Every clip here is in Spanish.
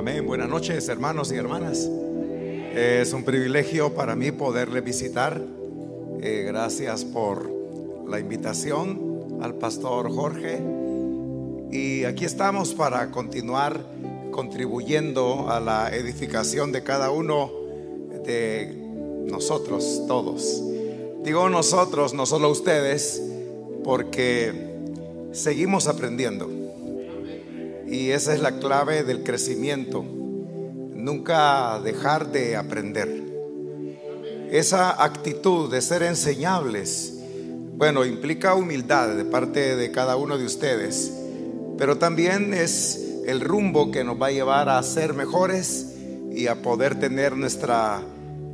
Amén. Buenas noches, hermanos y hermanas. Es un privilegio para mí poderle visitar. Eh, gracias por la invitación al pastor Jorge. Y aquí estamos para continuar contribuyendo a la edificación de cada uno de nosotros, todos. Digo nosotros, no solo ustedes, porque seguimos aprendiendo. Y esa es la clave del crecimiento. Nunca dejar de aprender. Esa actitud de ser enseñables, bueno, implica humildad de parte de cada uno de ustedes, pero también es el rumbo que nos va a llevar a ser mejores y a poder tener nuestra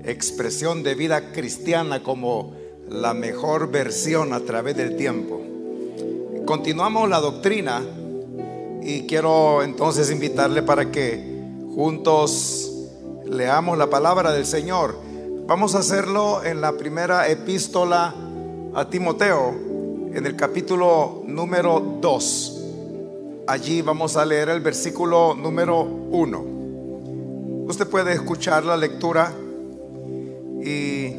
expresión de vida cristiana como la mejor versión a través del tiempo. Continuamos la doctrina y quiero entonces invitarle para que juntos leamos la palabra del Señor. Vamos a hacerlo en la primera epístola a Timoteo, en el capítulo número 2. Allí vamos a leer el versículo número 1. Usted puede escuchar la lectura y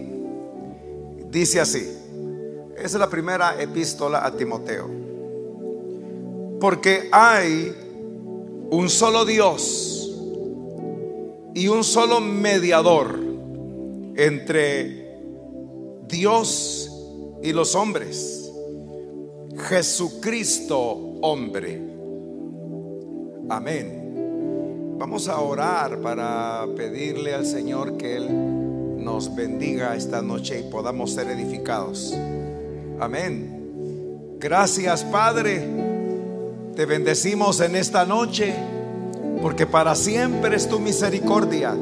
dice así. Esa es la primera epístola a Timoteo. Porque hay un solo Dios y un solo mediador entre Dios y los hombres. Jesucristo hombre. Amén. Vamos a orar para pedirle al Señor que Él nos bendiga esta noche y podamos ser edificados. Amén. Gracias Padre te bendecimos en esta noche porque para siempre es tu misericordia.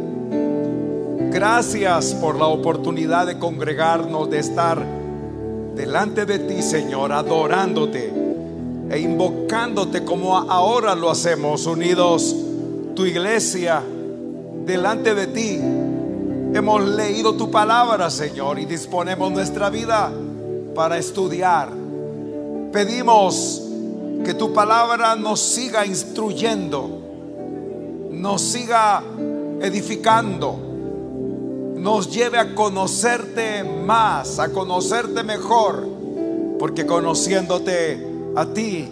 Gracias por la oportunidad de congregarnos, de estar delante de ti, Señor, adorándote e invocándote como ahora lo hacemos, unidos tu iglesia delante de ti. Hemos leído tu palabra, Señor, y disponemos nuestra vida para estudiar. Pedimos que tu palabra nos siga instruyendo, nos siga edificando, nos lleve a conocerte más, a conocerte mejor, porque conociéndote a ti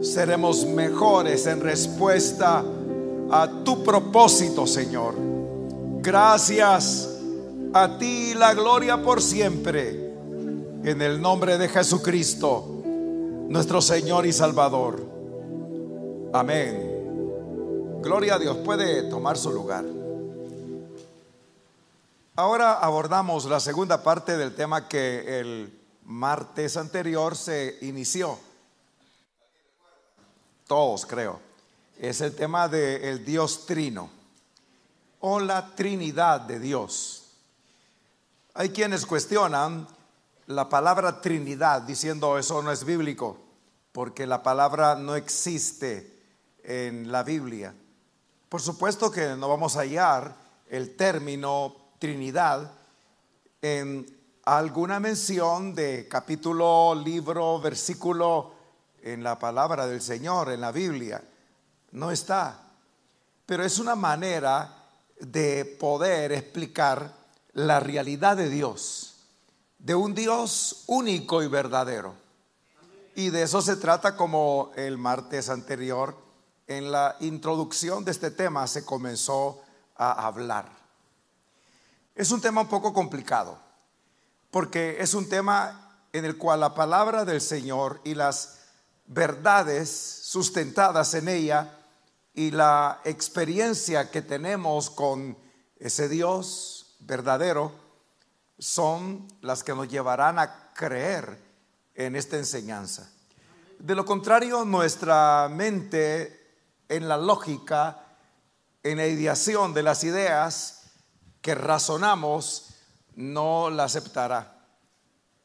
seremos mejores en respuesta a tu propósito, Señor. Gracias a ti la gloria por siempre. En el nombre de Jesucristo nuestro Señor y Salvador. Amén. Gloria a Dios. Puede tomar su lugar. Ahora abordamos la segunda parte del tema que el martes anterior se inició. Todos creo. Es el tema del Dios Trino o la Trinidad de Dios. Hay quienes cuestionan la palabra Trinidad diciendo eso no es bíblico, porque la palabra no existe en la Biblia. Por supuesto que no vamos a hallar el término Trinidad en alguna mención de capítulo, libro, versículo en la palabra del Señor, en la Biblia. No está. Pero es una manera de poder explicar la realidad de Dios de un Dios único y verdadero. Y de eso se trata como el martes anterior, en la introducción de este tema se comenzó a hablar. Es un tema un poco complicado, porque es un tema en el cual la palabra del Señor y las verdades sustentadas en ella y la experiencia que tenemos con ese Dios verdadero, son las que nos llevarán a creer en esta enseñanza. De lo contrario, nuestra mente en la lógica, en la ideación de las ideas que razonamos, no la aceptará.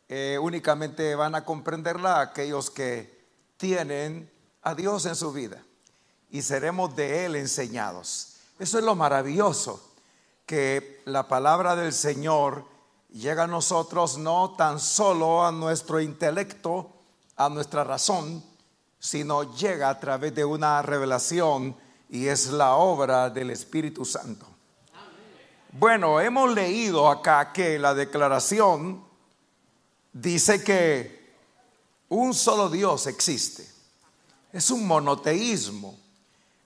Eh, únicamente van a comprenderla aquellos que tienen a Dios en su vida y seremos de Él enseñados. Eso es lo maravilloso, que la palabra del Señor llega a nosotros no tan solo a nuestro intelecto, a nuestra razón, sino llega a través de una revelación y es la obra del Espíritu Santo. Bueno, hemos leído acá que la declaración dice que un solo Dios existe. Es un monoteísmo.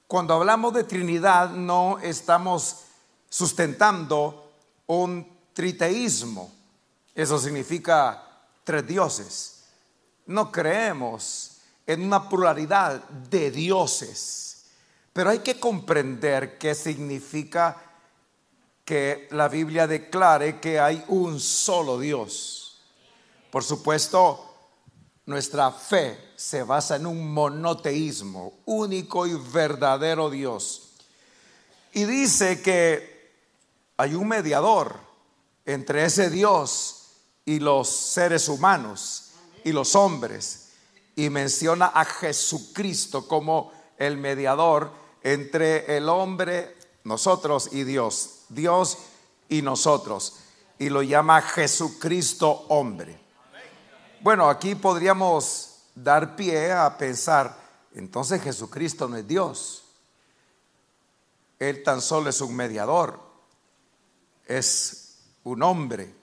Cuando hablamos de Trinidad no estamos sustentando un triteísmo. Eso significa tres dioses. No creemos en una pluralidad de dioses. Pero hay que comprender qué significa que la Biblia declare que hay un solo Dios. Por supuesto, nuestra fe se basa en un monoteísmo, único y verdadero Dios. Y dice que hay un mediador entre ese Dios y los seres humanos y los hombres. Y menciona a Jesucristo como el mediador entre el hombre, nosotros y Dios. Dios y nosotros. Y lo llama Jesucristo hombre. Bueno, aquí podríamos dar pie a pensar, entonces Jesucristo no es Dios. Él tan solo es un mediador, es un hombre.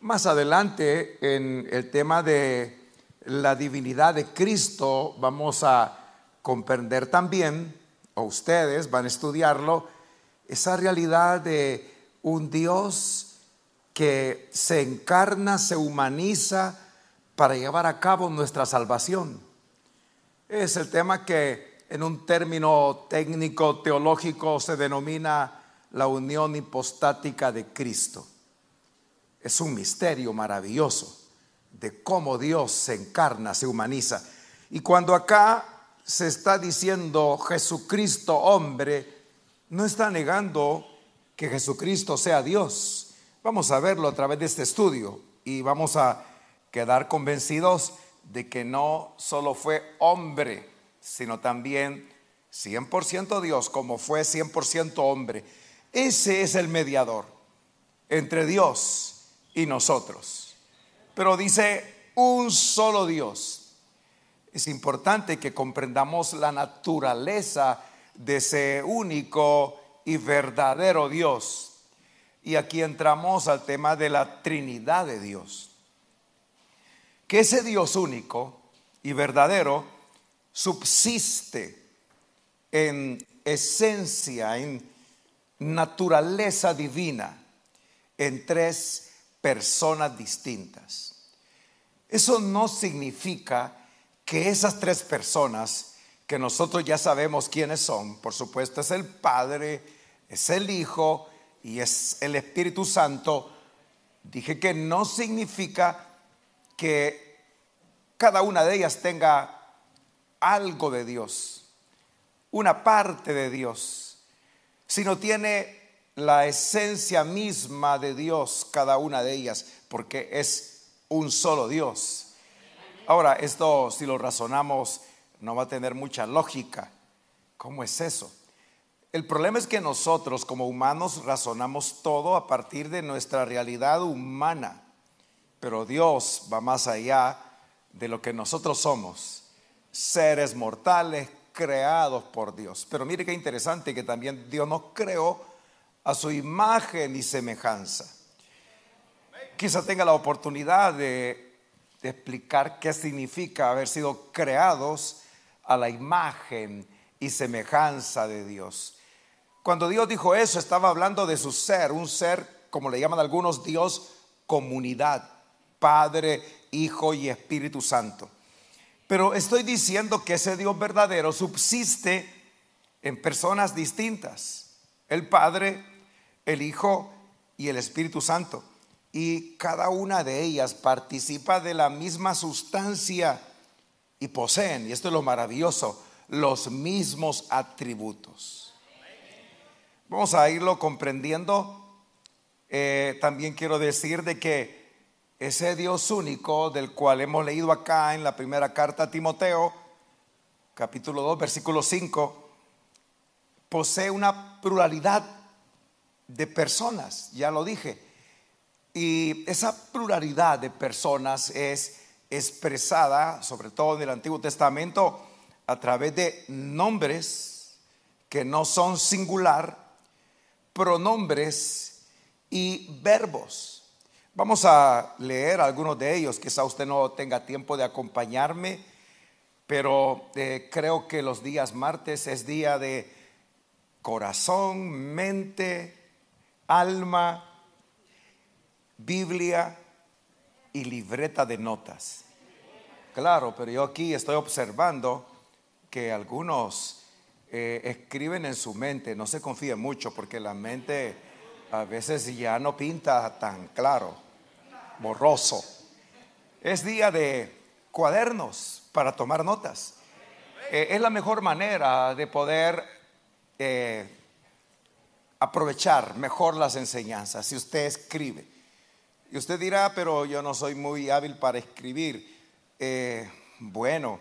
Más adelante, en el tema de la divinidad de Cristo, vamos a comprender también, o ustedes van a estudiarlo, esa realidad de un Dios que se encarna, se humaniza para llevar a cabo nuestra salvación. Es el tema que en un término técnico teológico se denomina la unión hipostática de Cristo. Es un misterio maravilloso de cómo Dios se encarna, se humaniza. Y cuando acá se está diciendo Jesucristo hombre, no está negando que Jesucristo sea Dios. Vamos a verlo a través de este estudio y vamos a quedar convencidos de que no solo fue hombre, sino también 100% Dios, como fue 100% hombre. Ese es el mediador entre Dios y nosotros. Pero dice un solo Dios. Es importante que comprendamos la naturaleza de ese único y verdadero Dios. Y aquí entramos al tema de la Trinidad de Dios. Que ese Dios único y verdadero subsiste en esencia, en naturaleza divina, en tres personas distintas. Eso no significa que esas tres personas que nosotros ya sabemos quiénes son. Por supuesto, es el Padre, es el Hijo y es el Espíritu Santo. Dije que no significa que cada una de ellas tenga algo de Dios, una parte de Dios, sino tiene la esencia misma de Dios, cada una de ellas, porque es un solo Dios. Ahora, esto si lo razonamos no va a tener mucha lógica. ¿Cómo es eso? El problema es que nosotros como humanos razonamos todo a partir de nuestra realidad humana, pero Dios va más allá de lo que nosotros somos, seres mortales creados por Dios. Pero mire qué interesante que también Dios nos creó a su imagen y semejanza. Quizá tenga la oportunidad de, de explicar qué significa haber sido creados a la imagen y semejanza de Dios. Cuando Dios dijo eso, estaba hablando de su ser, un ser, como le llaman algunos, Dios comunidad, Padre, Hijo y Espíritu Santo. Pero estoy diciendo que ese Dios verdadero subsiste en personas distintas, el Padre, el Hijo y el Espíritu Santo. Y cada una de ellas participa de la misma sustancia y poseen, y esto es lo maravilloso, los mismos atributos. Vamos a irlo comprendiendo. Eh, también quiero decir de que ese Dios único del cual hemos leído acá en la primera carta a Timoteo, capítulo 2, versículo 5, posee una pluralidad de personas, ya lo dije. Y esa pluralidad de personas es expresada, sobre todo en el Antiguo Testamento, a través de nombres que no son singular, pronombres y verbos. Vamos a leer algunos de ellos, quizá usted no tenga tiempo de acompañarme, pero eh, creo que los días martes es día de corazón, mente, alma, Biblia y libreta de notas. Claro, pero yo aquí estoy observando que algunos eh, escriben en su mente, no se confíe mucho porque la mente a veces ya no pinta tan claro, borroso. Es día de cuadernos para tomar notas. Eh, es la mejor manera de poder eh, aprovechar mejor las enseñanzas si usted escribe. Y usted dirá, pero yo no soy muy hábil para escribir. Eh, bueno,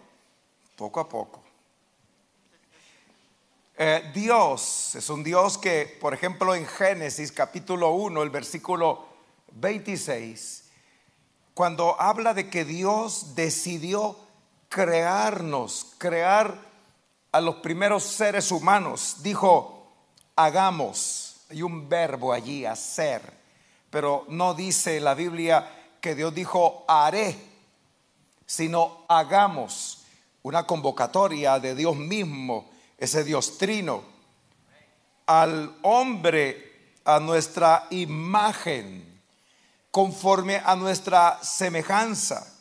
poco a poco. Dios es un Dios que, por ejemplo, en Génesis capítulo 1, el versículo 26, cuando habla de que Dios decidió crearnos, crear a los primeros seres humanos, dijo, hagamos, hay un verbo allí, hacer, pero no dice la Biblia que Dios dijo, haré sino hagamos una convocatoria de Dios mismo, ese Dios trino, al hombre a nuestra imagen, conforme a nuestra semejanza.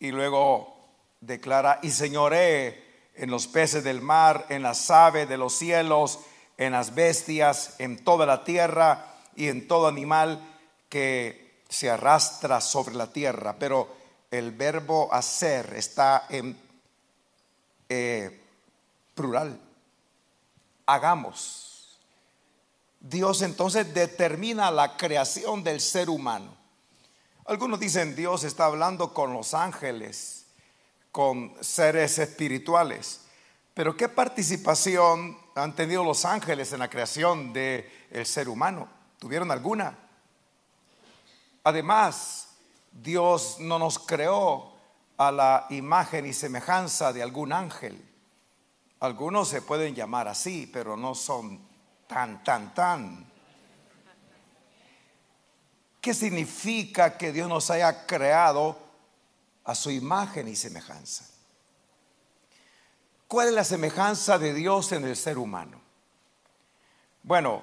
Y luego declara, y señoré en los peces del mar, en las aves de los cielos, en las bestias, en toda la tierra y en todo animal que se arrastra sobre la tierra. Pero el verbo hacer está en eh, plural. Hagamos. Dios entonces determina la creación del ser humano. Algunos dicen Dios está hablando con los ángeles, con seres espirituales. Pero ¿qué participación han tenido los ángeles en la creación del ser humano? ¿Tuvieron alguna? Además, Dios no nos creó a la imagen y semejanza de algún ángel. Algunos se pueden llamar así, pero no son tan, tan, tan. ¿Qué significa que Dios nos haya creado a su imagen y semejanza? ¿Cuál es la semejanza de Dios en el ser humano? Bueno,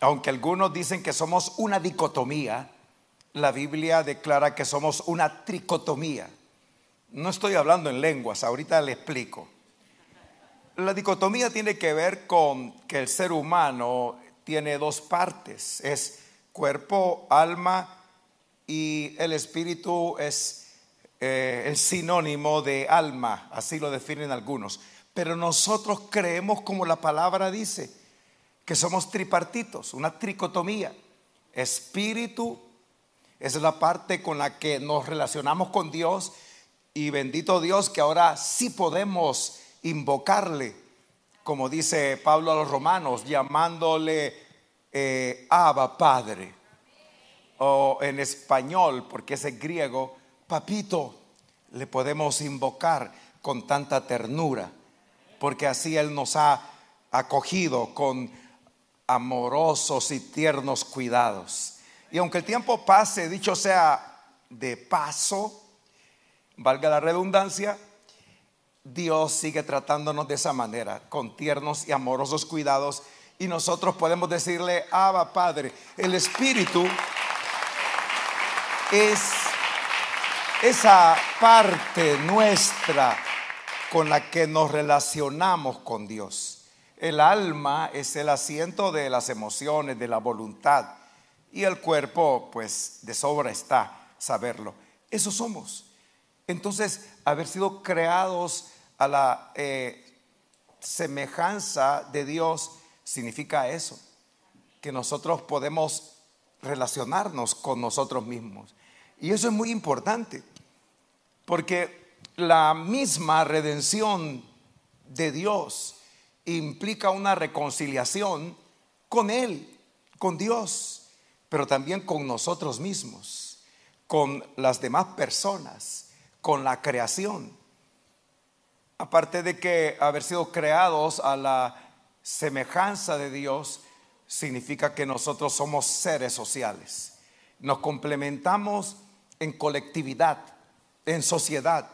aunque algunos dicen que somos una dicotomía, la Biblia declara que somos una tricotomía. No estoy hablando en lenguas, ahorita le explico. La dicotomía tiene que ver con que el ser humano tiene dos partes, es cuerpo, alma y el espíritu es eh, el sinónimo de alma, así lo definen algunos. Pero nosotros creemos como la palabra dice, que somos tripartitos, una tricotomía, espíritu, es la parte con la que nos relacionamos con Dios y bendito Dios que ahora sí podemos invocarle, como dice Pablo a los romanos, llamándole eh, Abba Padre. O en español, porque es el griego, papito, le podemos invocar con tanta ternura, porque así Él nos ha acogido con amorosos y tiernos cuidados. Y aunque el tiempo pase, dicho sea de paso, valga la redundancia, Dios sigue tratándonos de esa manera, con tiernos y amorosos cuidados. Y nosotros podemos decirle, Abba Padre, el Espíritu es esa parte nuestra con la que nos relacionamos con Dios. El alma es el asiento de las emociones, de la voluntad y el cuerpo, pues de sobra está saberlo. Eso somos. Entonces, haber sido creados a la eh, semejanza de Dios significa eso, que nosotros podemos relacionarnos con nosotros mismos. Y eso es muy importante, porque la misma redención de Dios implica una reconciliación con Él, con Dios pero también con nosotros mismos, con las demás personas, con la creación. Aparte de que haber sido creados a la semejanza de Dios significa que nosotros somos seres sociales. Nos complementamos en colectividad, en sociedad.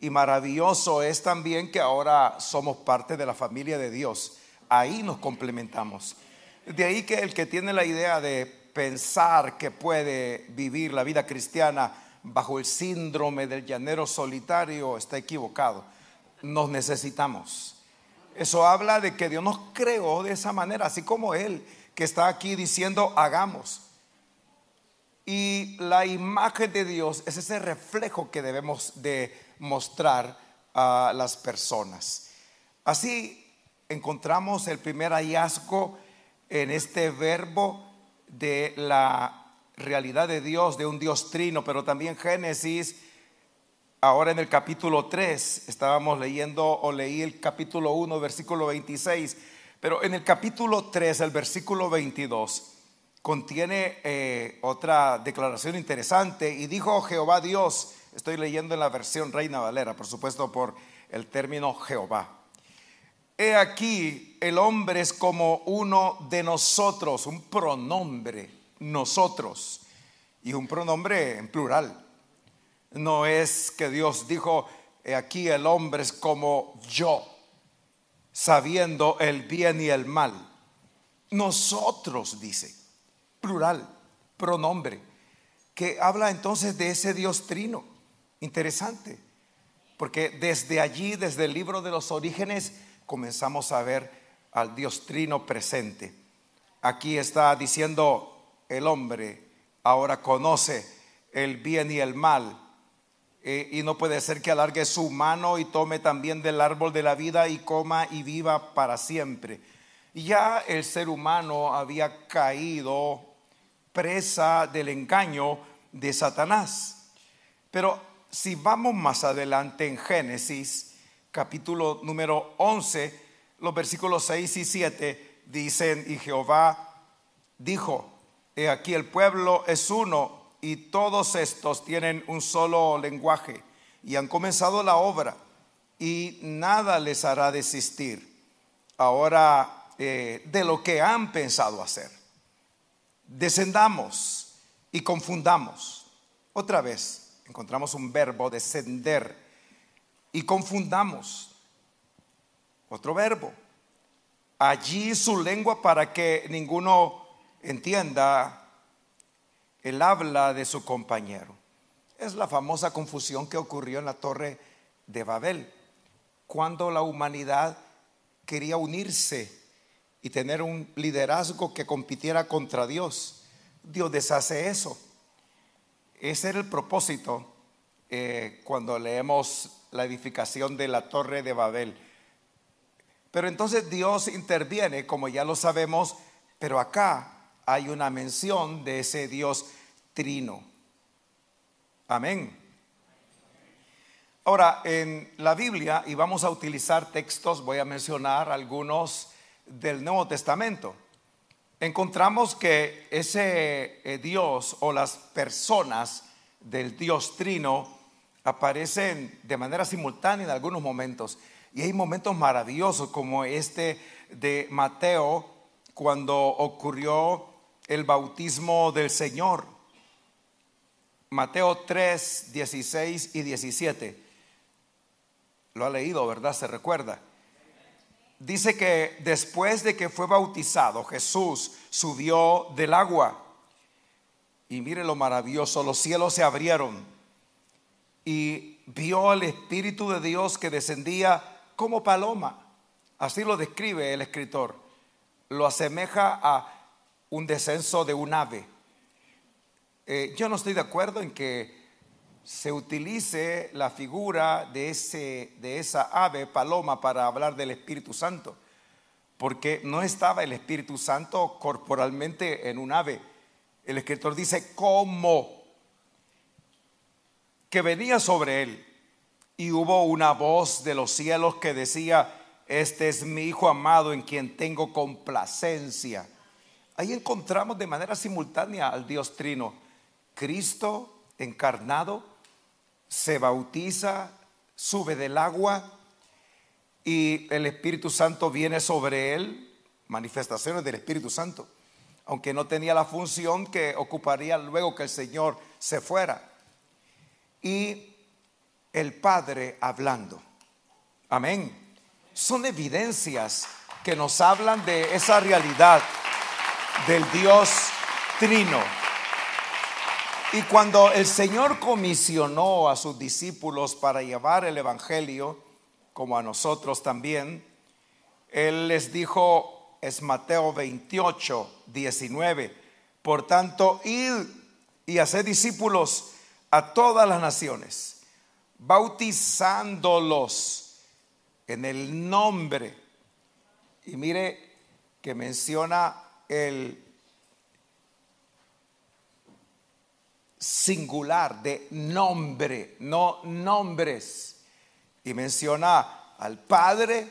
Y maravilloso es también que ahora somos parte de la familia de Dios. Ahí nos complementamos. De ahí que el que tiene la idea de pensar que puede vivir la vida cristiana bajo el síndrome del llanero solitario está equivocado. Nos necesitamos. Eso habla de que Dios nos creó de esa manera, así como Él que está aquí diciendo hagamos. Y la imagen de Dios es ese reflejo que debemos de mostrar a las personas. Así encontramos el primer hallazgo en este verbo de la realidad de Dios, de un Dios trino, pero también Génesis, ahora en el capítulo 3, estábamos leyendo o leí el capítulo 1, versículo 26, pero en el capítulo 3, el versículo 22, contiene eh, otra declaración interesante y dijo Jehová Dios, estoy leyendo en la versión Reina Valera, por supuesto por el término Jehová. He aquí, el hombre es como uno de nosotros, un pronombre, nosotros, y un pronombre en plural. No es que Dios dijo, aquí el hombre es como yo, sabiendo el bien y el mal. Nosotros, dice, plural, pronombre, que habla entonces de ese Dios trino. Interesante, porque desde allí, desde el libro de los orígenes, comenzamos a ver al Dios trino presente. Aquí está diciendo el hombre, ahora conoce el bien y el mal. Eh, y no puede ser que alargue su mano y tome también del árbol de la vida y coma y viva para siempre. Ya el ser humano había caído presa del engaño de Satanás. Pero si vamos más adelante en Génesis, capítulo número 11, los versículos 6 y 7 dicen, y Jehová dijo, he aquí el pueblo es uno y todos estos tienen un solo lenguaje y han comenzado la obra y nada les hará desistir ahora eh, de lo que han pensado hacer. Descendamos y confundamos. Otra vez encontramos un verbo, descender y confundamos. Otro verbo. Allí su lengua para que ninguno entienda el habla de su compañero. Es la famosa confusión que ocurrió en la torre de Babel, cuando la humanidad quería unirse y tener un liderazgo que compitiera contra Dios. Dios deshace eso. Ese era el propósito eh, cuando leemos la edificación de la torre de Babel. Pero entonces Dios interviene, como ya lo sabemos, pero acá hay una mención de ese Dios trino. Amén. Ahora, en la Biblia, y vamos a utilizar textos, voy a mencionar algunos del Nuevo Testamento, encontramos que ese eh, Dios o las personas del Dios trino aparecen de manera simultánea en algunos momentos. Y hay momentos maravillosos como este de Mateo cuando ocurrió el bautismo del Señor. Mateo 3, 16 y 17. Lo ha leído, ¿verdad? Se recuerda. Dice que después de que fue bautizado, Jesús subió del agua. Y mire lo maravilloso, los cielos se abrieron y vio al Espíritu de Dios que descendía como paloma. Así lo describe el escritor. Lo asemeja a un descenso de un ave. Eh, yo no estoy de acuerdo en que se utilice la figura de, ese, de esa ave paloma para hablar del Espíritu Santo, porque no estaba el Espíritu Santo corporalmente en un ave. El escritor dice, como que venía sobre él. Y hubo una voz de los cielos que decía, este es mi Hijo amado en quien tengo complacencia. Ahí encontramos de manera simultánea al Dios Trino. Cristo encarnado se bautiza, sube del agua y el Espíritu Santo viene sobre él, manifestaciones del Espíritu Santo, aunque no tenía la función que ocuparía luego que el Señor se fuera. Y el Padre hablando. Amén. Son evidencias que nos hablan de esa realidad del Dios trino. Y cuando el Señor comisionó a sus discípulos para llevar el Evangelio, como a nosotros también, Él les dijo, es Mateo 28, 19, por tanto, id y hacer discípulos a todas las naciones, bautizándolos en el nombre. Y mire que menciona el singular de nombre, no nombres. Y menciona al Padre,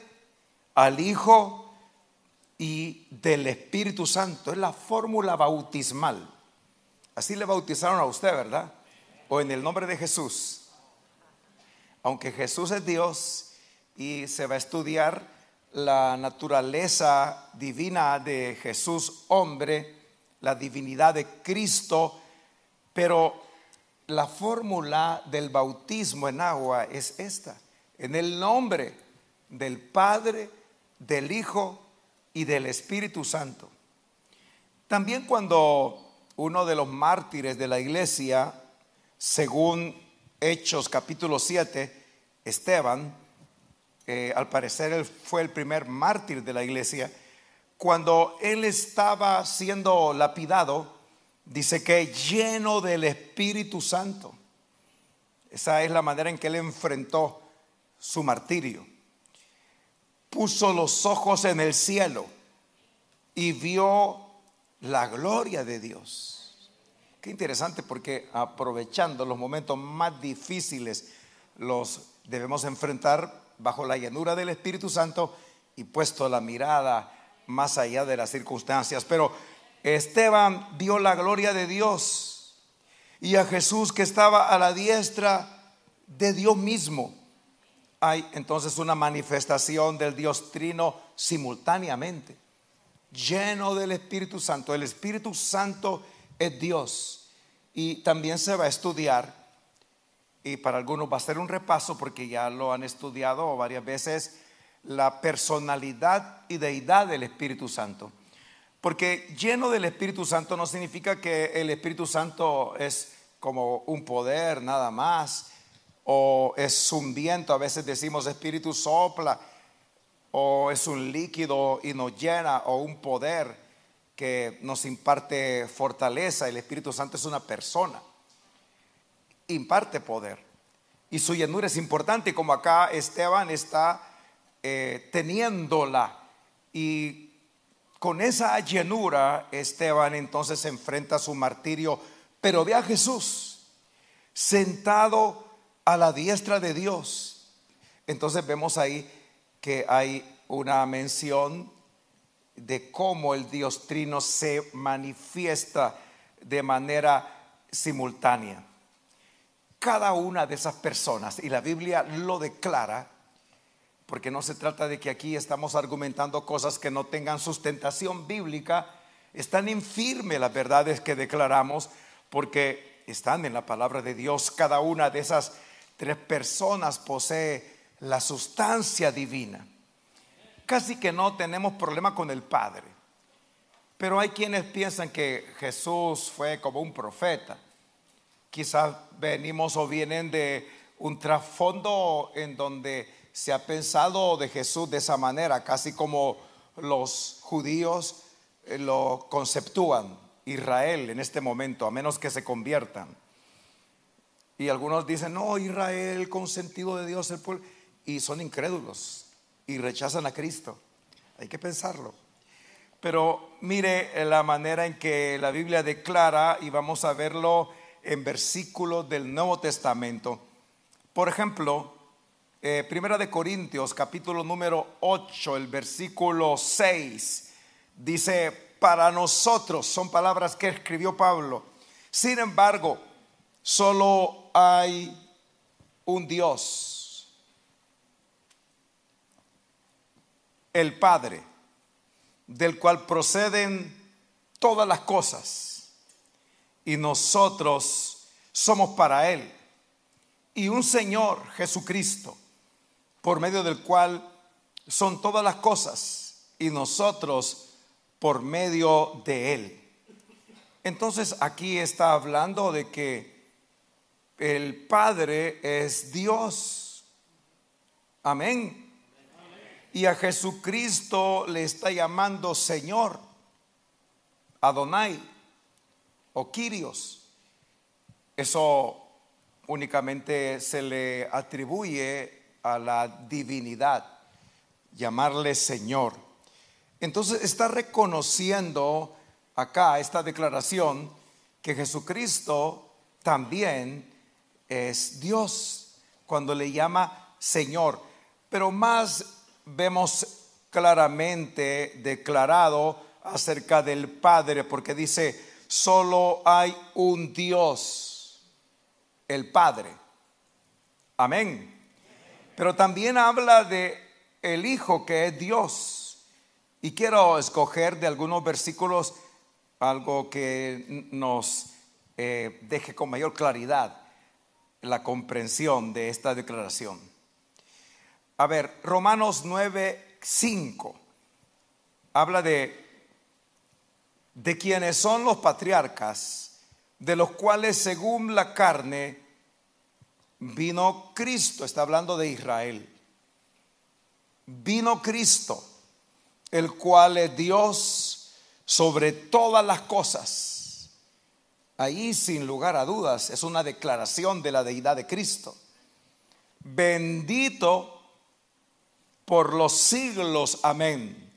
al Hijo y del Espíritu Santo. Es la fórmula bautismal. Así le bautizaron a usted, ¿verdad? O en el nombre de Jesús. Aunque Jesús es Dios y se va a estudiar la naturaleza divina de Jesús hombre, la divinidad de Cristo, pero la fórmula del bautismo en agua es esta, en el nombre del Padre, del Hijo y del Espíritu Santo. También cuando uno de los mártires de la iglesia, según Hechos capítulo 7, Esteban, eh, al parecer él fue el primer mártir de la iglesia, cuando él estaba siendo lapidado, Dice que lleno del Espíritu Santo. Esa es la manera en que él enfrentó su martirio. Puso los ojos en el cielo y vio la gloria de Dios. Qué interesante porque aprovechando los momentos más difíciles los debemos enfrentar bajo la llanura del Espíritu Santo y puesto la mirada más allá de las circunstancias. Pero Esteban vio la gloria de Dios y a Jesús que estaba a la diestra de Dios mismo. Hay entonces una manifestación del Dios trino simultáneamente, lleno del Espíritu Santo. El Espíritu Santo es Dios y también se va a estudiar y para algunos va a ser un repaso porque ya lo han estudiado varias veces la personalidad y deidad del Espíritu Santo. Porque lleno del Espíritu Santo no significa que el Espíritu Santo es como un poder nada más, o es un viento, a veces decimos Espíritu sopla, o es un líquido y nos llena, o un poder que nos imparte fortaleza. El Espíritu Santo es una persona, imparte poder. Y su llenura es importante, como acá Esteban está eh, teniéndola. Y con esa llenura, Esteban entonces enfrenta su martirio, pero ve a Jesús sentado a la diestra de Dios. Entonces vemos ahí que hay una mención de cómo el Dios trino se manifiesta de manera simultánea. Cada una de esas personas, y la Biblia lo declara, porque no se trata de que aquí estamos argumentando cosas que no tengan sustentación bíblica, están infirme las verdades que declaramos, porque están en la palabra de Dios. Cada una de esas tres personas posee la sustancia divina. Casi que no tenemos problema con el Padre, pero hay quienes piensan que Jesús fue como un profeta. Quizás venimos o vienen de un trasfondo en donde se ha pensado de Jesús de esa manera, casi como los judíos eh, lo conceptúan, Israel en este momento, a menos que se conviertan. Y algunos dicen, no, Israel consentido de Dios, el pueblo, y son incrédulos y rechazan a Cristo. Hay que pensarlo. Pero mire la manera en que la Biblia declara, y vamos a verlo en versículos del Nuevo Testamento. Por ejemplo, eh, Primera de Corintios, capítulo número 8, el versículo 6, dice, para nosotros, son palabras que escribió Pablo, sin embargo, solo hay un Dios el Padre, del cual proceden todas las cosas, y nosotros somos para Él, y un Señor Jesucristo, por medio del cual son todas las cosas, y nosotros por medio de Él. Entonces aquí está hablando de que el Padre es Dios. Amén. Y a Jesucristo le está llamando Señor, Adonai o. Eso únicamente se le atribuye a la divinidad, llamarle Señor. Entonces está reconociendo acá esta declaración que Jesucristo también es Dios cuando le llama Señor. Pero más vemos claramente declarado acerca del Padre, porque dice, solo hay un Dios, el Padre. Amén. Pero también habla de el Hijo que es Dios. Y quiero escoger de algunos versículos algo que nos eh, deje con mayor claridad la comprensión de esta declaración. A ver, Romanos 9, 5 habla de, de quienes son los patriarcas, de los cuales según la carne vino Cristo, está hablando de Israel. Vino Cristo, el cual es Dios sobre todas las cosas. Ahí sin lugar a dudas es una declaración de la deidad de Cristo. Bendito por los siglos. Amén.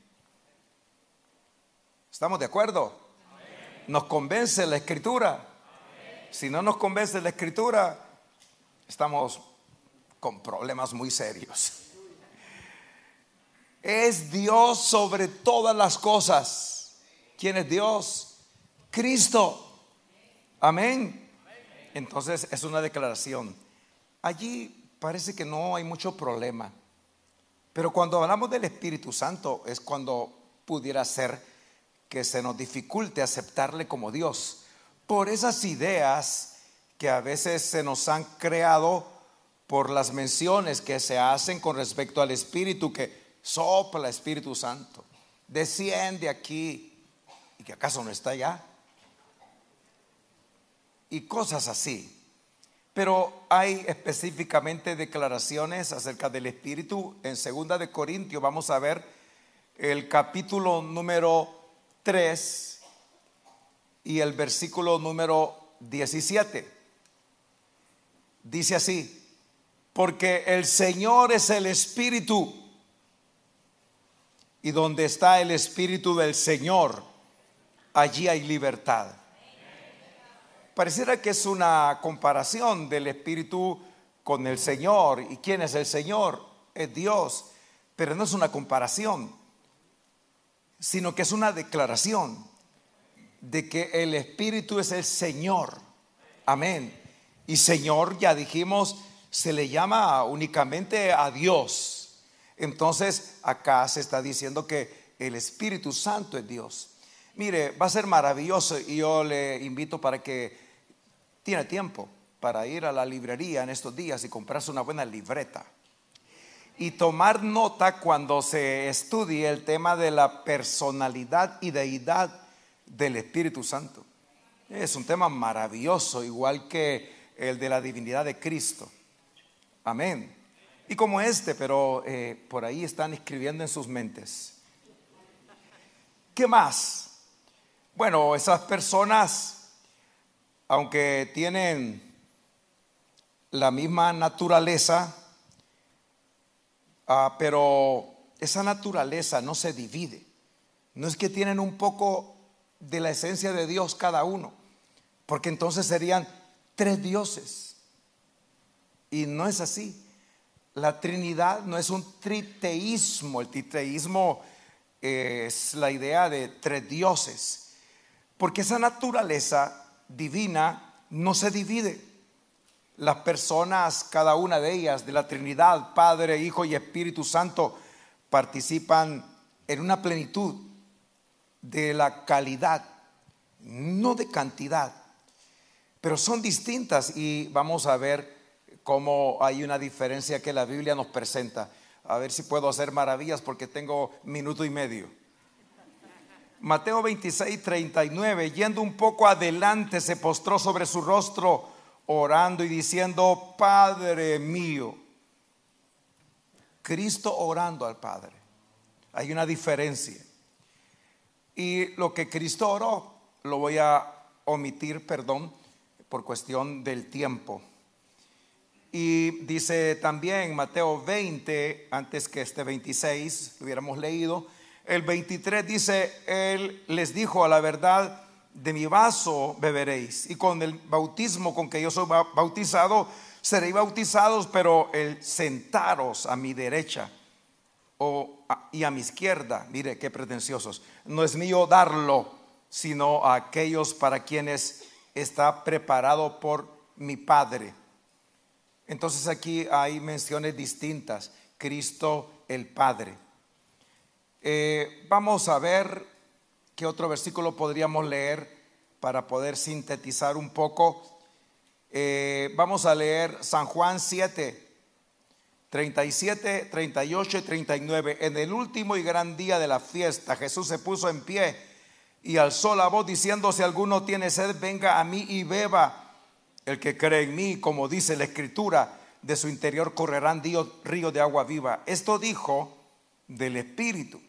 ¿Estamos de acuerdo? ¿Nos convence la escritura? Si no nos convence la escritura, estamos con problemas muy serios. Es Dios sobre todas las cosas. ¿Quién es Dios? Cristo. Amén. Entonces es una declaración. Allí parece que no hay mucho problema. Pero cuando hablamos del Espíritu Santo es cuando pudiera ser que se nos dificulte aceptarle como Dios por esas ideas que a veces se nos han creado por las menciones que se hacen con respecto al Espíritu que sopla Espíritu Santo, desciende aquí y que acaso no está allá. Y cosas así. Pero hay específicamente declaraciones acerca del Espíritu. En segunda de Corintios vamos a ver el capítulo número 3 y el versículo número 17. Dice así, porque el Señor es el Espíritu y donde está el Espíritu del Señor, allí hay libertad. Pareciera que es una comparación del Espíritu con el Señor. ¿Y quién es el Señor? Es Dios. Pero no es una comparación, sino que es una declaración de que el Espíritu es el Señor. Amén. Y Señor, ya dijimos, se le llama únicamente a Dios. Entonces, acá se está diciendo que el Espíritu Santo es Dios. Mire, va a ser maravilloso y yo le invito para que tiene tiempo para ir a la librería en estos días y comprarse una buena libreta. Y tomar nota cuando se estudie el tema de la personalidad y deidad del Espíritu Santo. Es un tema maravilloso, igual que el de la divinidad de Cristo. Amén. Y como este, pero eh, por ahí están escribiendo en sus mentes. ¿Qué más? Bueno, esas personas aunque tienen la misma naturaleza, ah, pero esa naturaleza no se divide. No es que tienen un poco de la esencia de Dios cada uno, porque entonces serían tres dioses. Y no es así. La Trinidad no es un triteísmo. El triteísmo es la idea de tres dioses. Porque esa naturaleza divina no se divide. Las personas, cada una de ellas, de la Trinidad, Padre, Hijo y Espíritu Santo, participan en una plenitud de la calidad, no de cantidad, pero son distintas y vamos a ver cómo hay una diferencia que la Biblia nos presenta. A ver si puedo hacer maravillas porque tengo minuto y medio. Mateo 26, 39, yendo un poco adelante, se postró sobre su rostro, orando y diciendo, Padre mío. Cristo orando al Padre. Hay una diferencia. Y lo que Cristo oró, lo voy a omitir, perdón, por cuestión del tiempo. Y dice también Mateo 20, antes que este 26 lo hubiéramos leído, el 23 dice, Él les dijo a la verdad, de mi vaso beberéis y con el bautismo con que yo soy bautizado, seréis bautizados, pero el sentaros a mi derecha o y a mi izquierda, mire qué pretenciosos, no es mío darlo, sino a aquellos para quienes está preparado por mi Padre. Entonces aquí hay menciones distintas. Cristo el Padre. Eh, vamos a ver otro versículo podríamos leer para poder sintetizar un poco. Eh, vamos a leer San Juan 7, 37, 38 y 39. En el último y gran día de la fiesta, Jesús se puso en pie y alzó la voz diciendo, si alguno tiene sed, venga a mí y beba. El que cree en mí, como dice la escritura, de su interior correrán ríos de agua viva. Esto dijo del Espíritu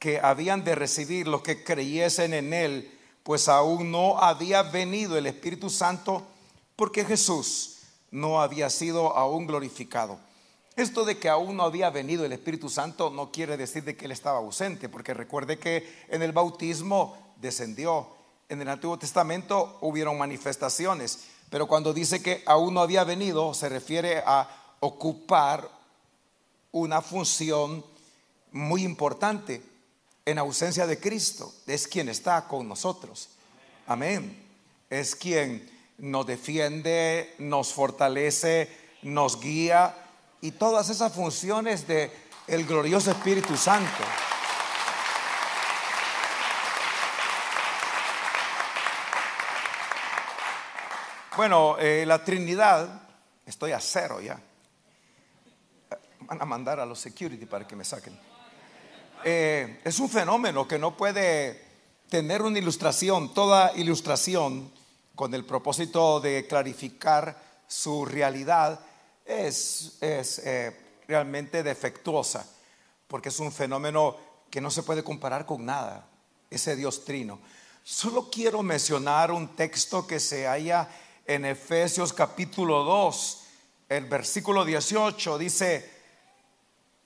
que habían de recibir los que creyesen en Él, pues aún no había venido el Espíritu Santo porque Jesús no había sido aún glorificado. Esto de que aún no había venido el Espíritu Santo no quiere decir de que Él estaba ausente, porque recuerde que en el bautismo descendió. En el Antiguo Testamento hubieron manifestaciones, pero cuando dice que aún no había venido, se refiere a ocupar una función muy importante en ausencia de Cristo. Es quien está con nosotros. Amén. Es quien nos defiende, nos fortalece, nos guía y todas esas funciones de el glorioso Espíritu Santo. Bueno, eh, la Trinidad, estoy a cero ya. Van a mandar a los security para que me saquen. Eh, es un fenómeno que no puede tener una ilustración, toda ilustración con el propósito de clarificar su realidad es, eh, realmente defectuosa, porque es un fenómeno que no se puede comparar con nada, ese Dios trino. Solo quiero mencionar un texto que se halla en Efesios capítulo 2, el versículo 18, dice,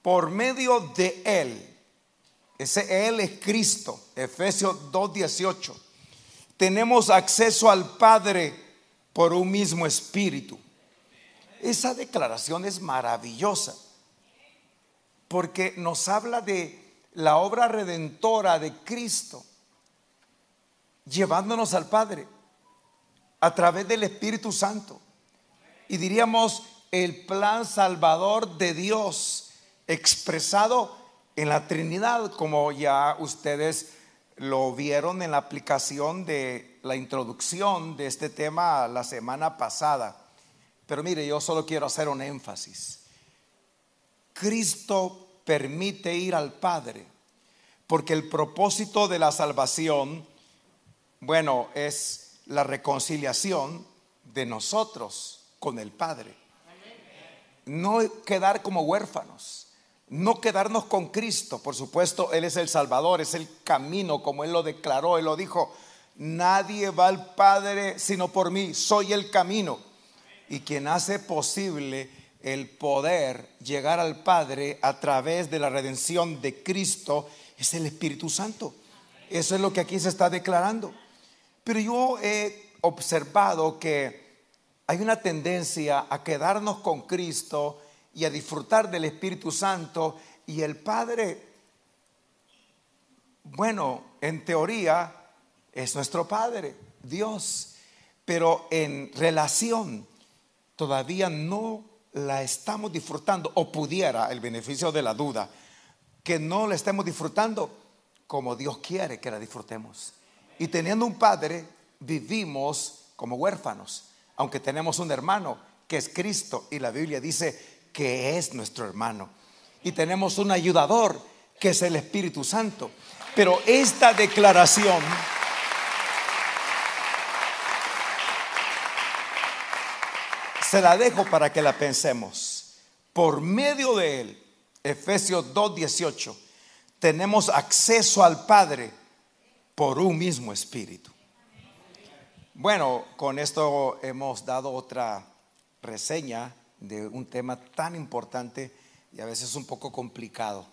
por medio de Él, ese Él es Cristo, Efesios 2, 18, tenemos acceso al Padre por un mismo espíritu. Esa declaración es maravillosa porque nos habla de la obra redentora de Cristo, llevándonos al Padre a través del Espíritu Santo. Y diríamos el plan salvador de Dios expresado en la Trinidad, como ya ustedes lo vieron en la aplicación de la introducción de este tema la semana pasada. Pero mire, yo solo quiero hacer un énfasis. Cristo permite ir al Padre, porque el propósito de la salvación, bueno, es la reconciliación de nosotros con el Padre. No quedar como huérfanos, no quedarnos con Cristo. Por supuesto, Él es el Salvador, es el camino, como Él lo declaró, Él lo dijo. Nadie va al Padre sino por mí, soy el camino. Y quien hace posible el poder llegar al Padre a través de la redención de Cristo es el Espíritu Santo. Eso es lo que aquí se está declarando. Pero yo he observado que hay una tendencia a quedarnos con Cristo y a disfrutar del Espíritu Santo y el Padre, bueno, en teoría es nuestro Padre, Dios, pero en relación todavía no la estamos disfrutando o pudiera el beneficio de la duda que no la estemos disfrutando como Dios quiere que la disfrutemos. Y teniendo un padre, vivimos como huérfanos, aunque tenemos un hermano que es Cristo y la Biblia dice que es nuestro hermano. Y tenemos un ayudador que es el Espíritu Santo. Pero esta declaración se la dejo para que la pensemos. Por medio de él, Efesios 2:18, tenemos acceso al Padre por un mismo espíritu. Bueno, con esto hemos dado otra reseña de un tema tan importante y a veces un poco complicado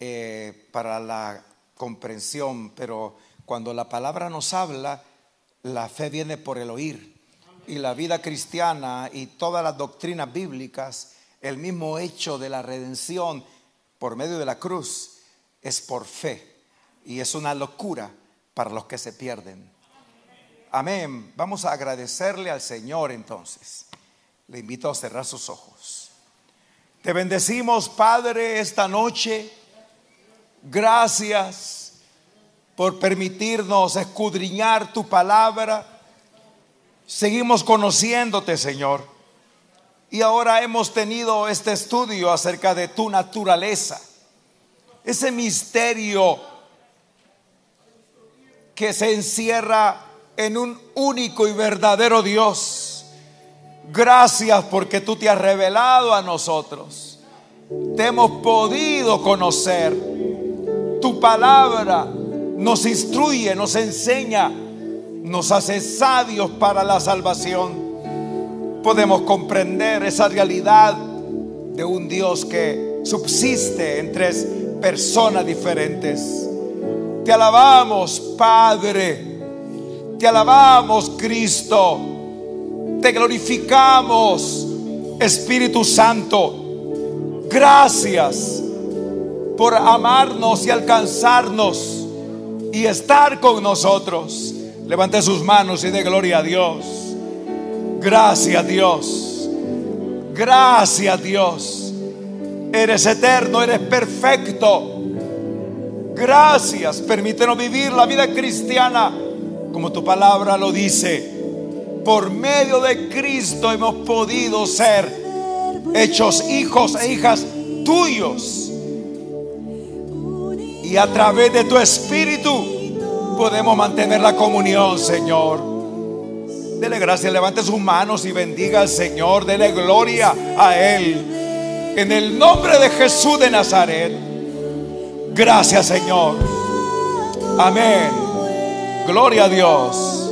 eh, para la comprensión, pero cuando la palabra nos habla, la fe viene por el oír. Y la vida cristiana y todas las doctrinas bíblicas, el mismo hecho de la redención por medio de la cruz, es por fe. Y es una locura para los que se pierden. Amén. Vamos a agradecerle al Señor entonces. Le invito a cerrar sus ojos. Te bendecimos, Padre, esta noche. Gracias por permitirnos escudriñar tu palabra. Seguimos conociéndote, Señor. Y ahora hemos tenido este estudio acerca de tu naturaleza. Ese misterio que se encierra en un único y verdadero Dios Gracias porque tú te has revelado a nosotros. Te hemos podido conocer. Tu palabra nos instruye, nos enseña, nos hace sabios para la salvación. Podemos comprender esa realidad de un Dios que subsiste en tres personas diferentes. Te alabamos, Padre. Te alabamos, Cristo. Te glorificamos, Espíritu Santo. Gracias por amarnos y alcanzarnos y estar con nosotros. Levante sus manos y dé gloria a Dios. Gracias Dios. Gracias Dios. Eres eterno, eres perfecto. Gracias. Permítenos vivir la vida cristiana como tu palabra lo dice por medio de Cristo hemos podido ser hechos hijos e hijas tuyos. Y a través de tu espíritu podemos mantener la comunión, Señor. Dele gracias, levante sus manos y bendiga al Señor. Dele gloria a Él. En el nombre de Jesús de Nazaret. Gracias, Señor. Amén. Gloria a Dios.